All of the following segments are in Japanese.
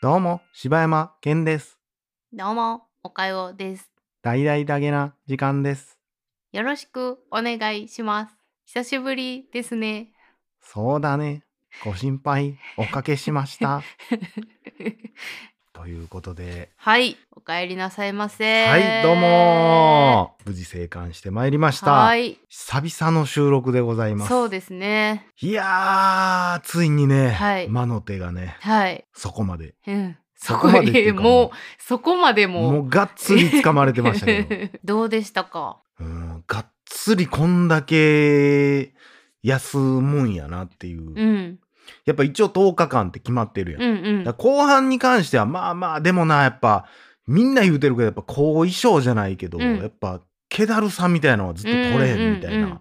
どうも、柴山健です。どうも、おかよです。大々だけな時間です。よろしくお願いします。久しぶりですね。そうだね。ご心配おかけしました。ということで、はい、お帰りなさいませ。はい、どうもー無事生還してまいりました。はい、久々の収録でございます。そうですね。いやー、ついにね、はい魔の手がね、はい。そこまで。うん。そこまでっていうかもう、そこまでも。もうがっつり掴まれてましたけど。どうでしたか？うん、がっつりこんだけ休むんやなっていう。うん。やっぱ一応10日間って決まってるやん。うんうん後半に関してはまあまあでもなやっぱみんな言うてるけどやっぱ後遺症じゃないけど、うんやっぱ気だるさみたいなのはずっと取れへんみたいな、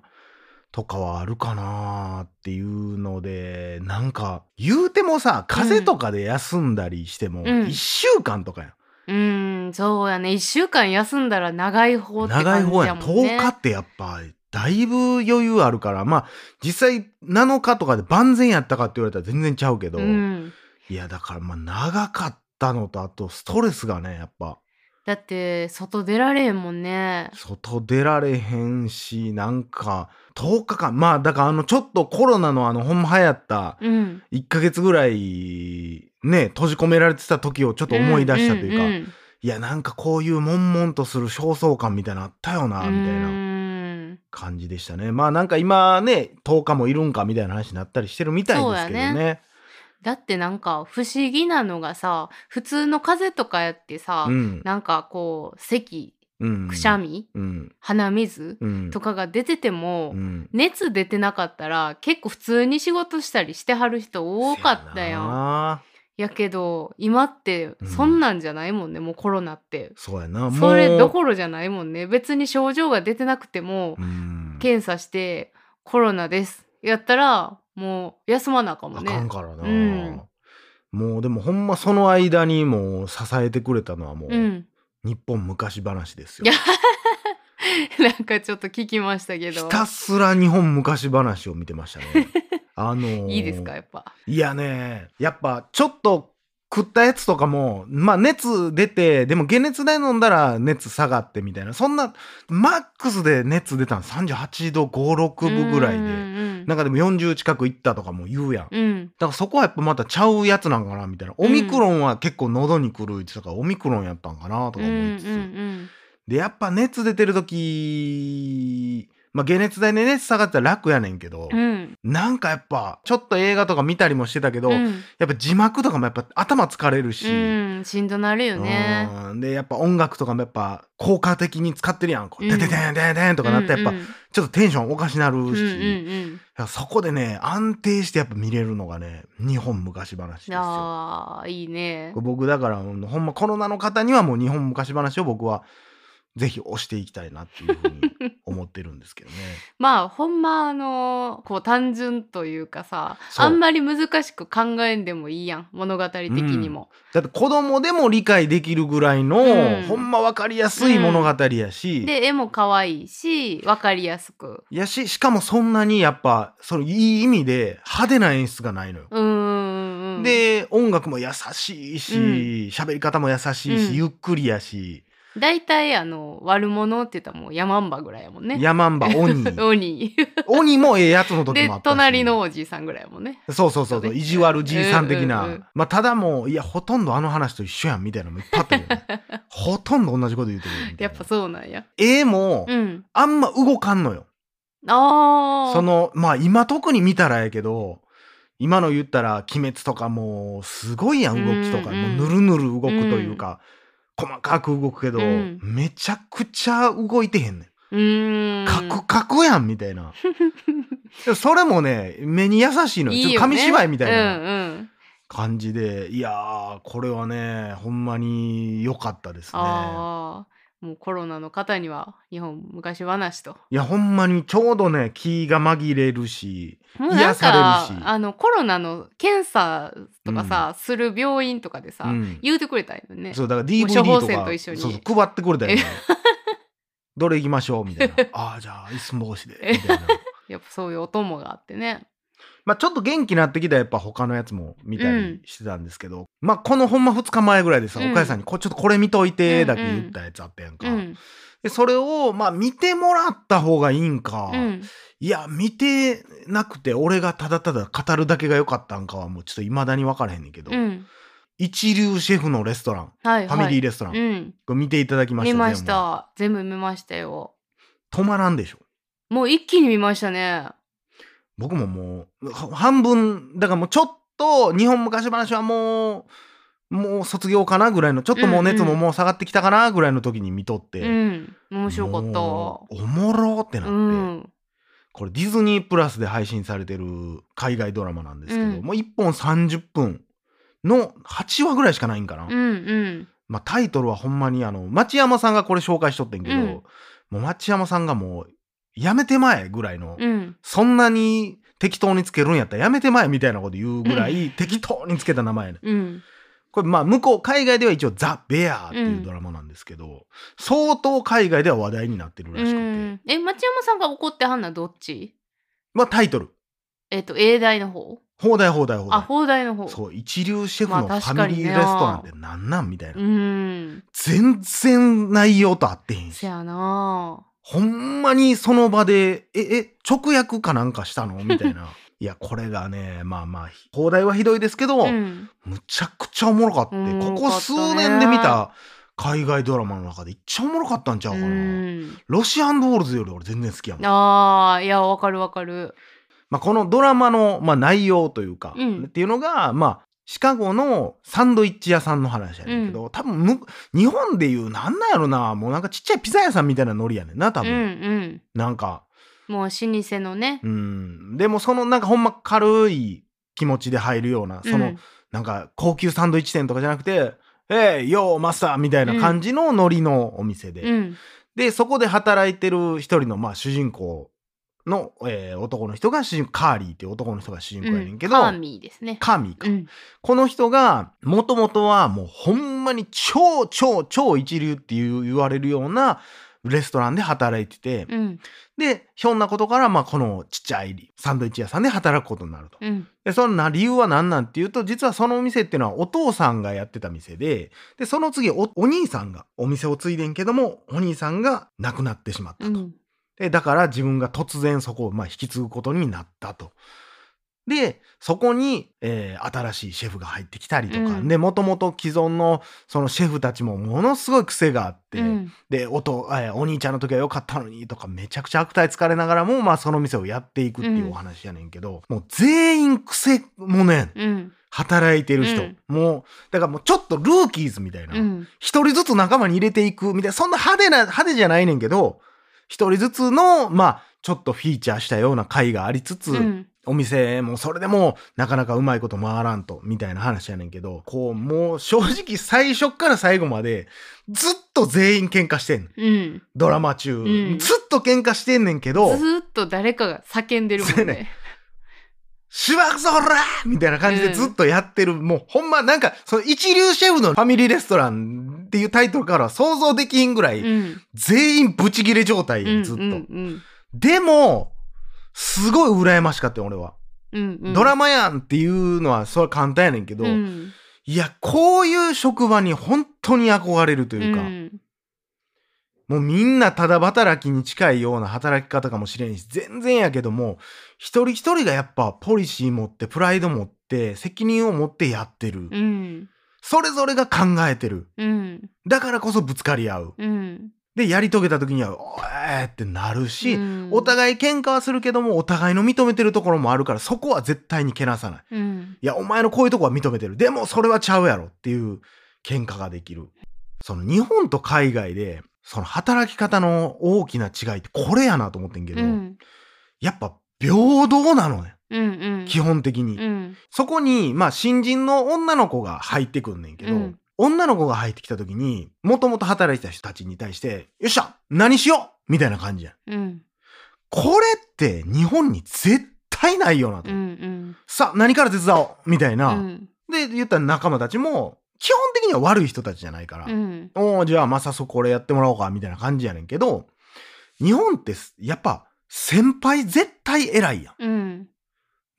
とかはあるかなっていうのでなんか言うてもさ風邪とかで休んだりしてもうん1週間とかやん、うん、そうやね。一週間休んだら長い方って長い感じ方やもんね。10日ってやっぱだいぶ余裕あるからまあ実際7日とかで万全やったかって言われたら全然ちゃうけど、うん。いやだからまあ長かったのとあとストレスがねやっぱだって、外出られへんもんね。外出られへんしなんか10日間まあだからあのちょっとコロナのあのほんま流行ったうん。1ヶ月ぐらいね閉じ込められてた時をちょっと思い出したというか、いやなんかこういう悶々とする焦燥感みたいなのあったよなうんみたいなうん感じでしたね。まあなんか今ね10日もいるんかみたいな話になったりしてるみたいですけどそうやね。だってなんか不思議なのがさ普通の風邪とかやってさ、うん。なんかこう咳うん。くしゃみ、うん。鼻水うん。とかが出てても、うん。熱出てなかったら結構普通に仕事したりしてはる人多かったやん。んやけど今ってうん。そんなんじゃないもんね、もうコロナって。そうやな。それどころじゃないもんね。別に症状が出てなくても、うん。検査してコロナです。やったらもう休まなあかんもあんね。かんからな、うん。もうでもほんまその間にもう支えてくれたのはもう、うん、日本昔話ですいよや なんかちょっと聞きましたけど。ひたすら日本昔話を見てましたねあのーいいですかやっぱ。いやねやっぱちょっと食ったやつとかもまあ熱出てでも解熱剤飲んだら熱下がってみたいな。そんなマックスで熱出たの38度56分ぐらいで。うんなんかでも40近くいったとかも言うやん。うん。うんだからそこはやっぱまたちゃうやつなんかなみたいな。オミクロンは結構喉にくる言ってたから、オミクロンやったんかなとかうん思いつつ。うん。で、やっぱ熱出てる時、まあ解熱剤で熱下がったら楽やねんけど、うんうんなんかやっぱ、ちょっと映画とか見たりもしてたけど、うんやっぱ字幕とかもやっぱ頭疲れるし、うんしんどなるよね。うんで、やっぱ音楽とかもやっぱ効果的に使ってるやん。こう、うんてててんてんてんとかなってやっぱ、ちょっとテンションおかしなるし、うんうんそこでね、安定してやっぱ見れるのがね、日本昔話ですよ。あーいいね。僕だから、ほんまコロナの方にはもう日本昔話を僕はぜひ押していきたいなっていうふうに思ってるんですけどね。まあほんまあのこう単純というかさあんまり難しく考えんでもいいやん物語的にも。だって子供でも理解できるぐらいの、うん。ほんま分かりやすい物語やし、で絵も可愛いし分かりやすく。やし、しかもそんなにやっぱ、そのいい意味で派手な演出がないのよ。うで、音楽も優しいし、うん。喋、り方も優しいし、うん。ゆっくりやし、大体あの悪者って言ったらもうヤマンバぐらいやもんね。ヤマンバ、鬼。鬼 鬼もええやつの時でもあったし。隣のおじいさんぐらいやもんね。そうそうそうそう、意地悪じいさん的な。うんうんうんまあ、ただもう、いや、ほとんどあの話と一緒やん、みたいなのもいっぱいあったけどね。ほとんど同じこと言うてる。やっぱそうなんや。絵も、うん。あんま動かんのよ。ああ。その、まあ、今特に見たらやけど、今の言ったら、鬼滅とかもう、すごいやん、動きとか。うんうんもう、ぬるぬる動くというか、細かく動くけど、うんめちゃくちゃ動いてへんねん。うーん。カクカクやん、みたいな。それもね、目に優しいのよ。ね紙芝居みたいな。うんうん。感じでいやーこれはねほんまに良かったですね。もうコロナの方には日本昔話と。いやほんまにちょうどね気が紛れるし癒さかれるし。あのコロナの検査とかさ、する病院とかでさ、うん。言うてくれたんよね。そうだからも DVD う処方箋と一緒に。そうそう配ってくれたよね。どれ行きましょう？みたいな。ああじゃあいすん帽子でみたいな。やっぱそういうお供があってね。まあちょっと元気になってきたらやっぱ他のやつも見たりしてたんですけど、まあこのほんま2日前ぐらいでさ、うん。お母さんにこちょっとこれ見といてだけ言ったやつあったやんか。うんでそれをまあ見てもらった方がいいんか、うん。いや見てなくて俺がただただ語るだけが良かったんかはもうちょっと未だに分からへんねんけど、うん。一流シェフのレストラン、はいファミリーレレストラン、うん。これ見ていただきました見ました。全部見ましたよ。止まらんでしょ。もう一気に見ましたね僕ももうは半分だからもうちょっと日本昔話はもうもう卒業かなぐらいのちょっともう熱ももう下がってきたかなぐらいの時に見とって、うん。面白かった。おもろってなって、うん。これディズニープラスで配信されてる海外ドラマなんですけど、うん。もう1本30分の8話ぐらいしかないんかな、うんうん。まあ、タイトルはほんまにあの町山さんがこれ紹介しとってんけど、うん。もう町山さんがもうやめてまえぐらいの、うん。そんなに適当につけるんやったらやめてまえみたいなこと言うぐらい適当につけた名前やねうん。これまあ向こう海外では一応ザ・ベアっていうドラマなんですけど、相当海外では話題になってるらしくて、うんえ町山さんが怒ってはんのはどっち？まあタイトル。えっと英大の方？放題放題放題。あ放題の方。そう一流シェフのフまあァミリーレストランってなんなんみたいな、うん。全然内容と合ってへんし。せやなほんまにその場でええ直訳かなんかしたの？みたいな。いやこれがねまあまあ放題はひどいですけど、うん。むちゃくちゃおもろかって、おもろかったねここ数年で見た海外ドラマの中で一番おもろかったんちゃううかな、ん。ロシアンドールズより俺全然好きやもん。あーいやわかるわかる。まあ、このドラマの、まあ、内容というか、うん。っていうのが、まあ、シカゴのサンドイッチ屋さんの話やねんけど、多分む日本でいうなんなんやろな。もうなんかちっちゃいピザ屋さんみたいなノリやねんな多うんう分、ん。なんか。もう老舗のね。うん。でもそのなんかほんま軽い気持ちで入るようなその、うんなんか高級サンドイッチ店とかじゃなくて「えいよーマスター」みたいな感じのノリのお店で、うん。でそこで働いてる一人の、まあ、主人公の、えー男の人が主人公カーリーっていう男の人が主人公やねんけど、カーミーですね。カーミーか、うん。この人がもともとはもうほんまに超超超一流っていう言われるようなレストランで働いてて、うん。でひょんなことからまあこのちっちゃいサンドイッチ屋さんで働くことになると。うん。でそのな理由は何なんっていうと実はそのお店っていうのはお父さんがやってた店ででその次おお兄さんがお店を継いでんけどもお兄さんが亡くなってしまったと。うんでだから自分が突然そこをまあ引き継ぐことになったと。でそこに、えー新しいシェフが入ってきたりとか、うん。でもともと既存のそのシェフたちもものすごい癖があって、うん。でおと、えーお兄ちゃんの時は良かったのにとかめちゃくちゃ悪態つかれながらも、まあ、その店をやっていくっていうお話やねんけど、もう全員癖もねうん。働いてる人、うん。もうだからもうちょっとルーキーズみたいな。うん。一人ずつ仲間に入れていくみたいな、そんな派手な、派手じゃないねんけど、一人ずつの、まあ、ちょっとフィーチャーしたような回がありつつ、うんお店もそれでもなかなかうまいこと回らんと、みたいな話やねんけど、こう、もう正直最初から最後まで、ずっと全員喧嘩してんの。うんドラマ中。んずっと喧嘩してんねんけどず、ーっと誰かが叫んでるもんねねしばくぞほらみたいな感じでうんずっとやってる。もうほんまなんか、その一流シェフのファミリーレストランっていうタイトルからは想像できひんぐらい、うん全員ブチギレ状態うんやんずっと。うんでも、すごい羨ましかったよ、俺は。うんうんドラマやんっていうのは、それは簡単やねんけど、うんいや、こういう職場に本当に憧れるというか、うんもうみんなただ働きに近いような働き方かもしれんし、全然やけども、一人一人がやっぱポリシー持って、プライド持って、責任を持ってやってる。うんそれぞれが考えてる。うんだからこそぶつかり合う。うんで、やり遂げた時には、おえーってなるし、うんお互い喧嘩はするけども、お互いの認めてるところもあるから、そこは絶対にけなさない。うんいや、お前のこういうとこは認めてる。でも、それはちゃうやろっていう喧嘩ができる。その日本と海外で、その働き方の大きな違いってこれやなと思ってんけど、うんやっぱ平等なのね。うんうん基本的に。うんそこに、まあ、新人の女の子が入ってくんねんけど、うん女の子が入ってきた時に、もともと働いてた人たちに対して、よっしゃ何しようみたいな感じやん。うんこれって日本に絶対ないよなと。うんうんさあ、何から手伝おうみたいな。うんで、言ったら仲間たちも、基本的には悪い人たちじゃないから、うんおーじゃあ、まさそこれやってもらおうか、みたいな感じやねんけど、日本ってす、やっぱ、先輩絶対偉いやん。うん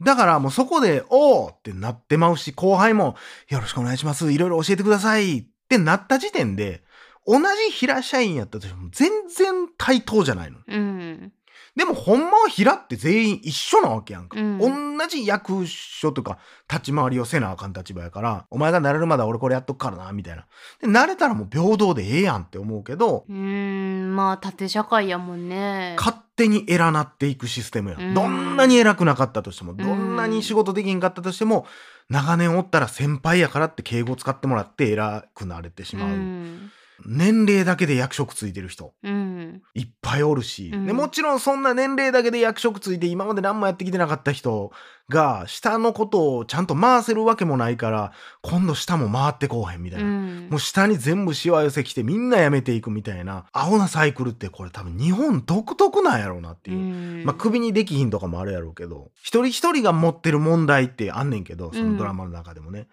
だからもうそこで、おーってなってまうし、後輩も、よろしくお願いします。いろいろ教えてくださいってなった時点で、同じ平社員やったとしても全然対等じゃないの。うんでもほんまは平って全員一緒なわけやんか。うん同じ役所とか立ち回りをせなあかん立場やから、お前が慣れるまでは俺これやっとくからな、みたいな。で、慣れたらもう平等でええやんって思うけど、うーんまあ縦社会やもんね勝手に偉なっていくシステムやん。うんどんなに偉くなかったとしても、どんなに仕事できんかったとしても、長年おったら先輩やからって敬語使ってもらって偉くなれてしうまう。ん年齢だけで役職ついてる人。うん。いっぱいおるし、うん。でもちろんそんな年齢だけで役職ついて今まで何もやってきてなかった人が下のことをちゃんと回せるわけもないから今度下も回ってこうへんみたいうな、ん。もう下に全部しわ寄せきてみんな辞めていくみたいな。青なサイクルってこれ多分日本独特なんやろうなっていう。うん。まあ、首にできひんとかもあるやろうけど。一人一人が持ってる問題ってあんねんけどそのドラマの中でもね、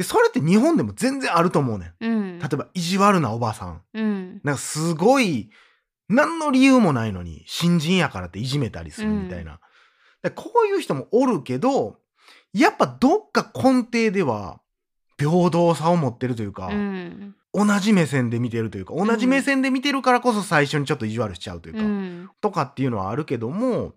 でそれって日本でも全然あると思うねん。うん。例えば意地悪なおばさん。うん。なんかすごい、何の理由もないのに、新人やからっていじめたりするみたいな。でこういう人もおるけど、やっぱどっか根底では、平等さを持ってるというか、うん。同じ目線で見てるというか、同じ目線で見てるからこそ最初にちょっと意地悪しちゃうというか、うん。とかっていうのはあるけども、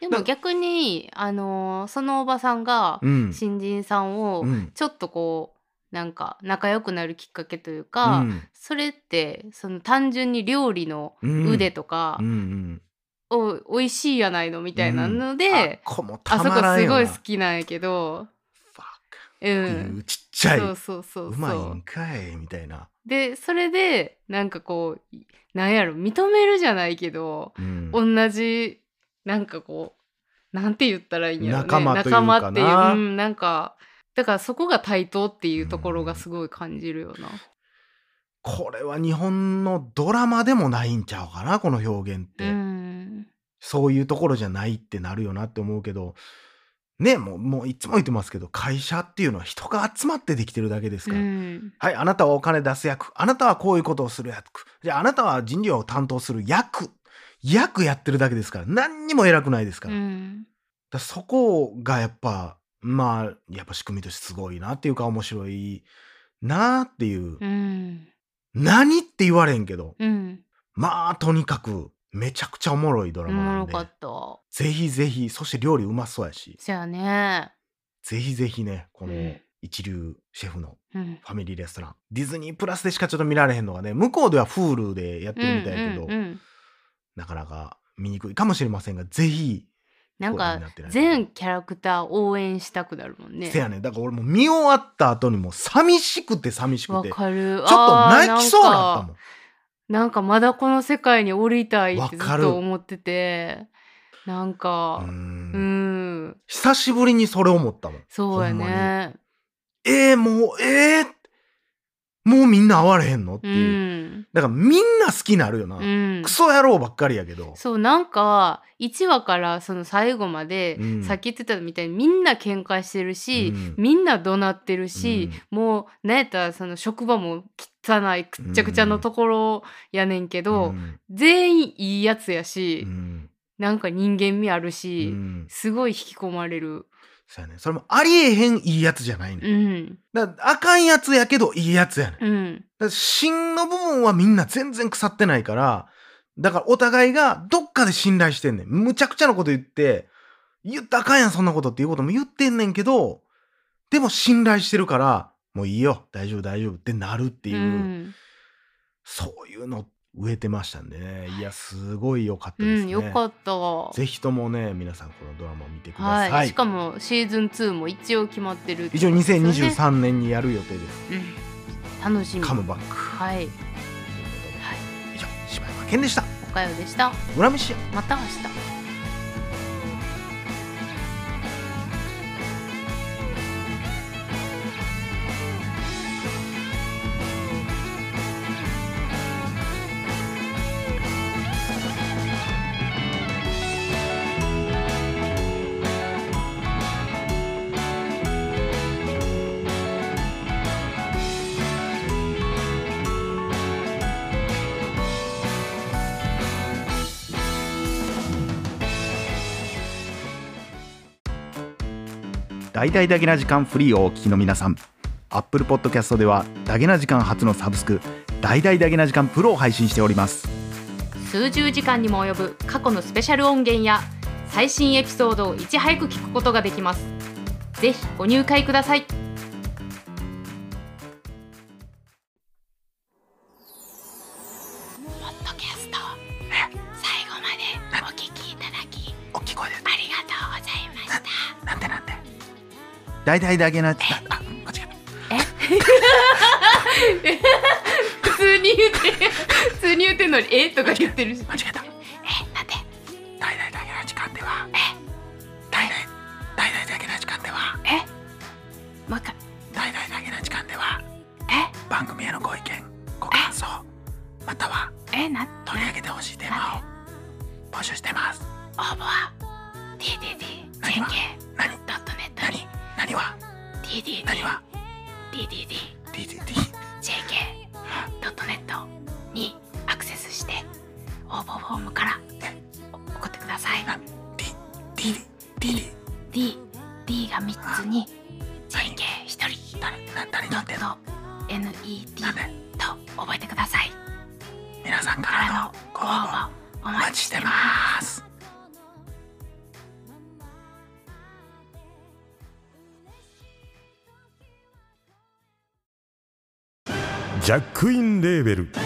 でも逆にあのーそのおばさんがうん。新人さんをうん。ちょっとこうなんか仲良くなるきっかけといううか、んそれってその単純に料理のうん腕とかうんうん。お美味しいやないのみたいなので、あっこもあたそこ。すごい好きなんやけど、う、んちっちゃい、そうそうそううまい。んかいみたいな。でそれでなんかこうなんやろ認めるじゃないけど、うん同じなんかこうなんて言ったらいいんやろね。仲間というかな。仲間っていう、うん、なんかだからそこが対等っていうところがすごい感じるよな。これは日本のドラマでもないんちゃうかなこの表現って、うん。そういうところじゃないってなるよなって思うけど。ねもうもういつも言ってますけど会社っていうのは人が集まってできてるだけですうから、ん。はいあなたはお金出す役。あなたはこういうことをする役。じゃああなたは人事を担当する役役やってるだけですから何にも偉くないですかうら,、んそこがやっぱまあやっぱ仕組みとしてすごいなっていうか面白いなっていう、うん。何って言われんけど。うん。まあとにかくめちゃくちゃおもろいドおラマなんで。もろかった。ぜひぜひそして料理うまそうやし。そやね。ぜひぜひねこのうん。一流シェフのうん。ファミリーレストラン。ディズニープラスでしかちょっと見られへんのがね向こうでは Hulu でやってるみたいやけど、うんうんうんなかなか見にくいかもしれませんがぜひなんか全キャラクター応援したくなるもんね。せやねん。だから俺もう見終わった後にもう寂しくて寂しくわてちょっかる。と泣きそうになったもん。なんかまだこの世界に降りたいってずっと思ってて。なんかううん。ん。久しぶりにそれ思ったもん。そうやね。えー、もうえー、もうみんな会われへんの？ってういう、ん。だからみんな好きになるよな、うん。クソ野郎ばっかりやけど。そうなんか1話からその最後まで、うん。さっき言ってたみたいにみんな喧嘩してるし、うん。みんな怒鳴ってるし、もうなんやったらその職場も汚いくっちゃくちゃのところやねんけど、うん。全員いいやつやし、うん。なんか人間味あるし、うん。すごい引き込まれる。そうやね。それもありえへんいいやつじゃないね、うん。だあかんやつやけどいいやつやねん。うん。だ芯の部分はみんな全然腐ってないから、だからお互いがどっかで信頼してんねん。むちゃくちゃなこと言って、言ったらあかんやんそんなことっていうことも言ってんねんけど、でも信頼してるから、もういいよ、大丈夫大丈夫ってなるっていう、うん。そういうの植えてましたんでね。いや、すごい良かったうですね。ん、よかったわ。ぜひともね、皆さんこのドラマを見てください。はい、しかもシーズン2も一応決まってるって一応ことですよね2023年にやる予定です。うん、楽しみ。カムバック。はい、ということで、以上、柴山健でした。おかよでした。村飯屋また明日。大々だけな時間フリーをお聞きの皆さん。Apple Podcast ではだけな時間初のサブスク大々だけな時間プロを配信しております。数十時間にも及ぶ過去のスペシャル音源や最新エピソードをいち早く聞くことができます。ぜひご入会ください。大々だけなああ間違え 普通に言って普通に言ってんのにえ？とか言ってるし。た間違えた応募フォームから送ってください D D D D D が3つに JK1 人誰な誰に乗っての NED と覚えてください皆さんからのご応募お待ちしてますジャックインレーベル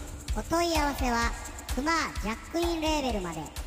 お問い合わせはクマージャックインレーベルまで。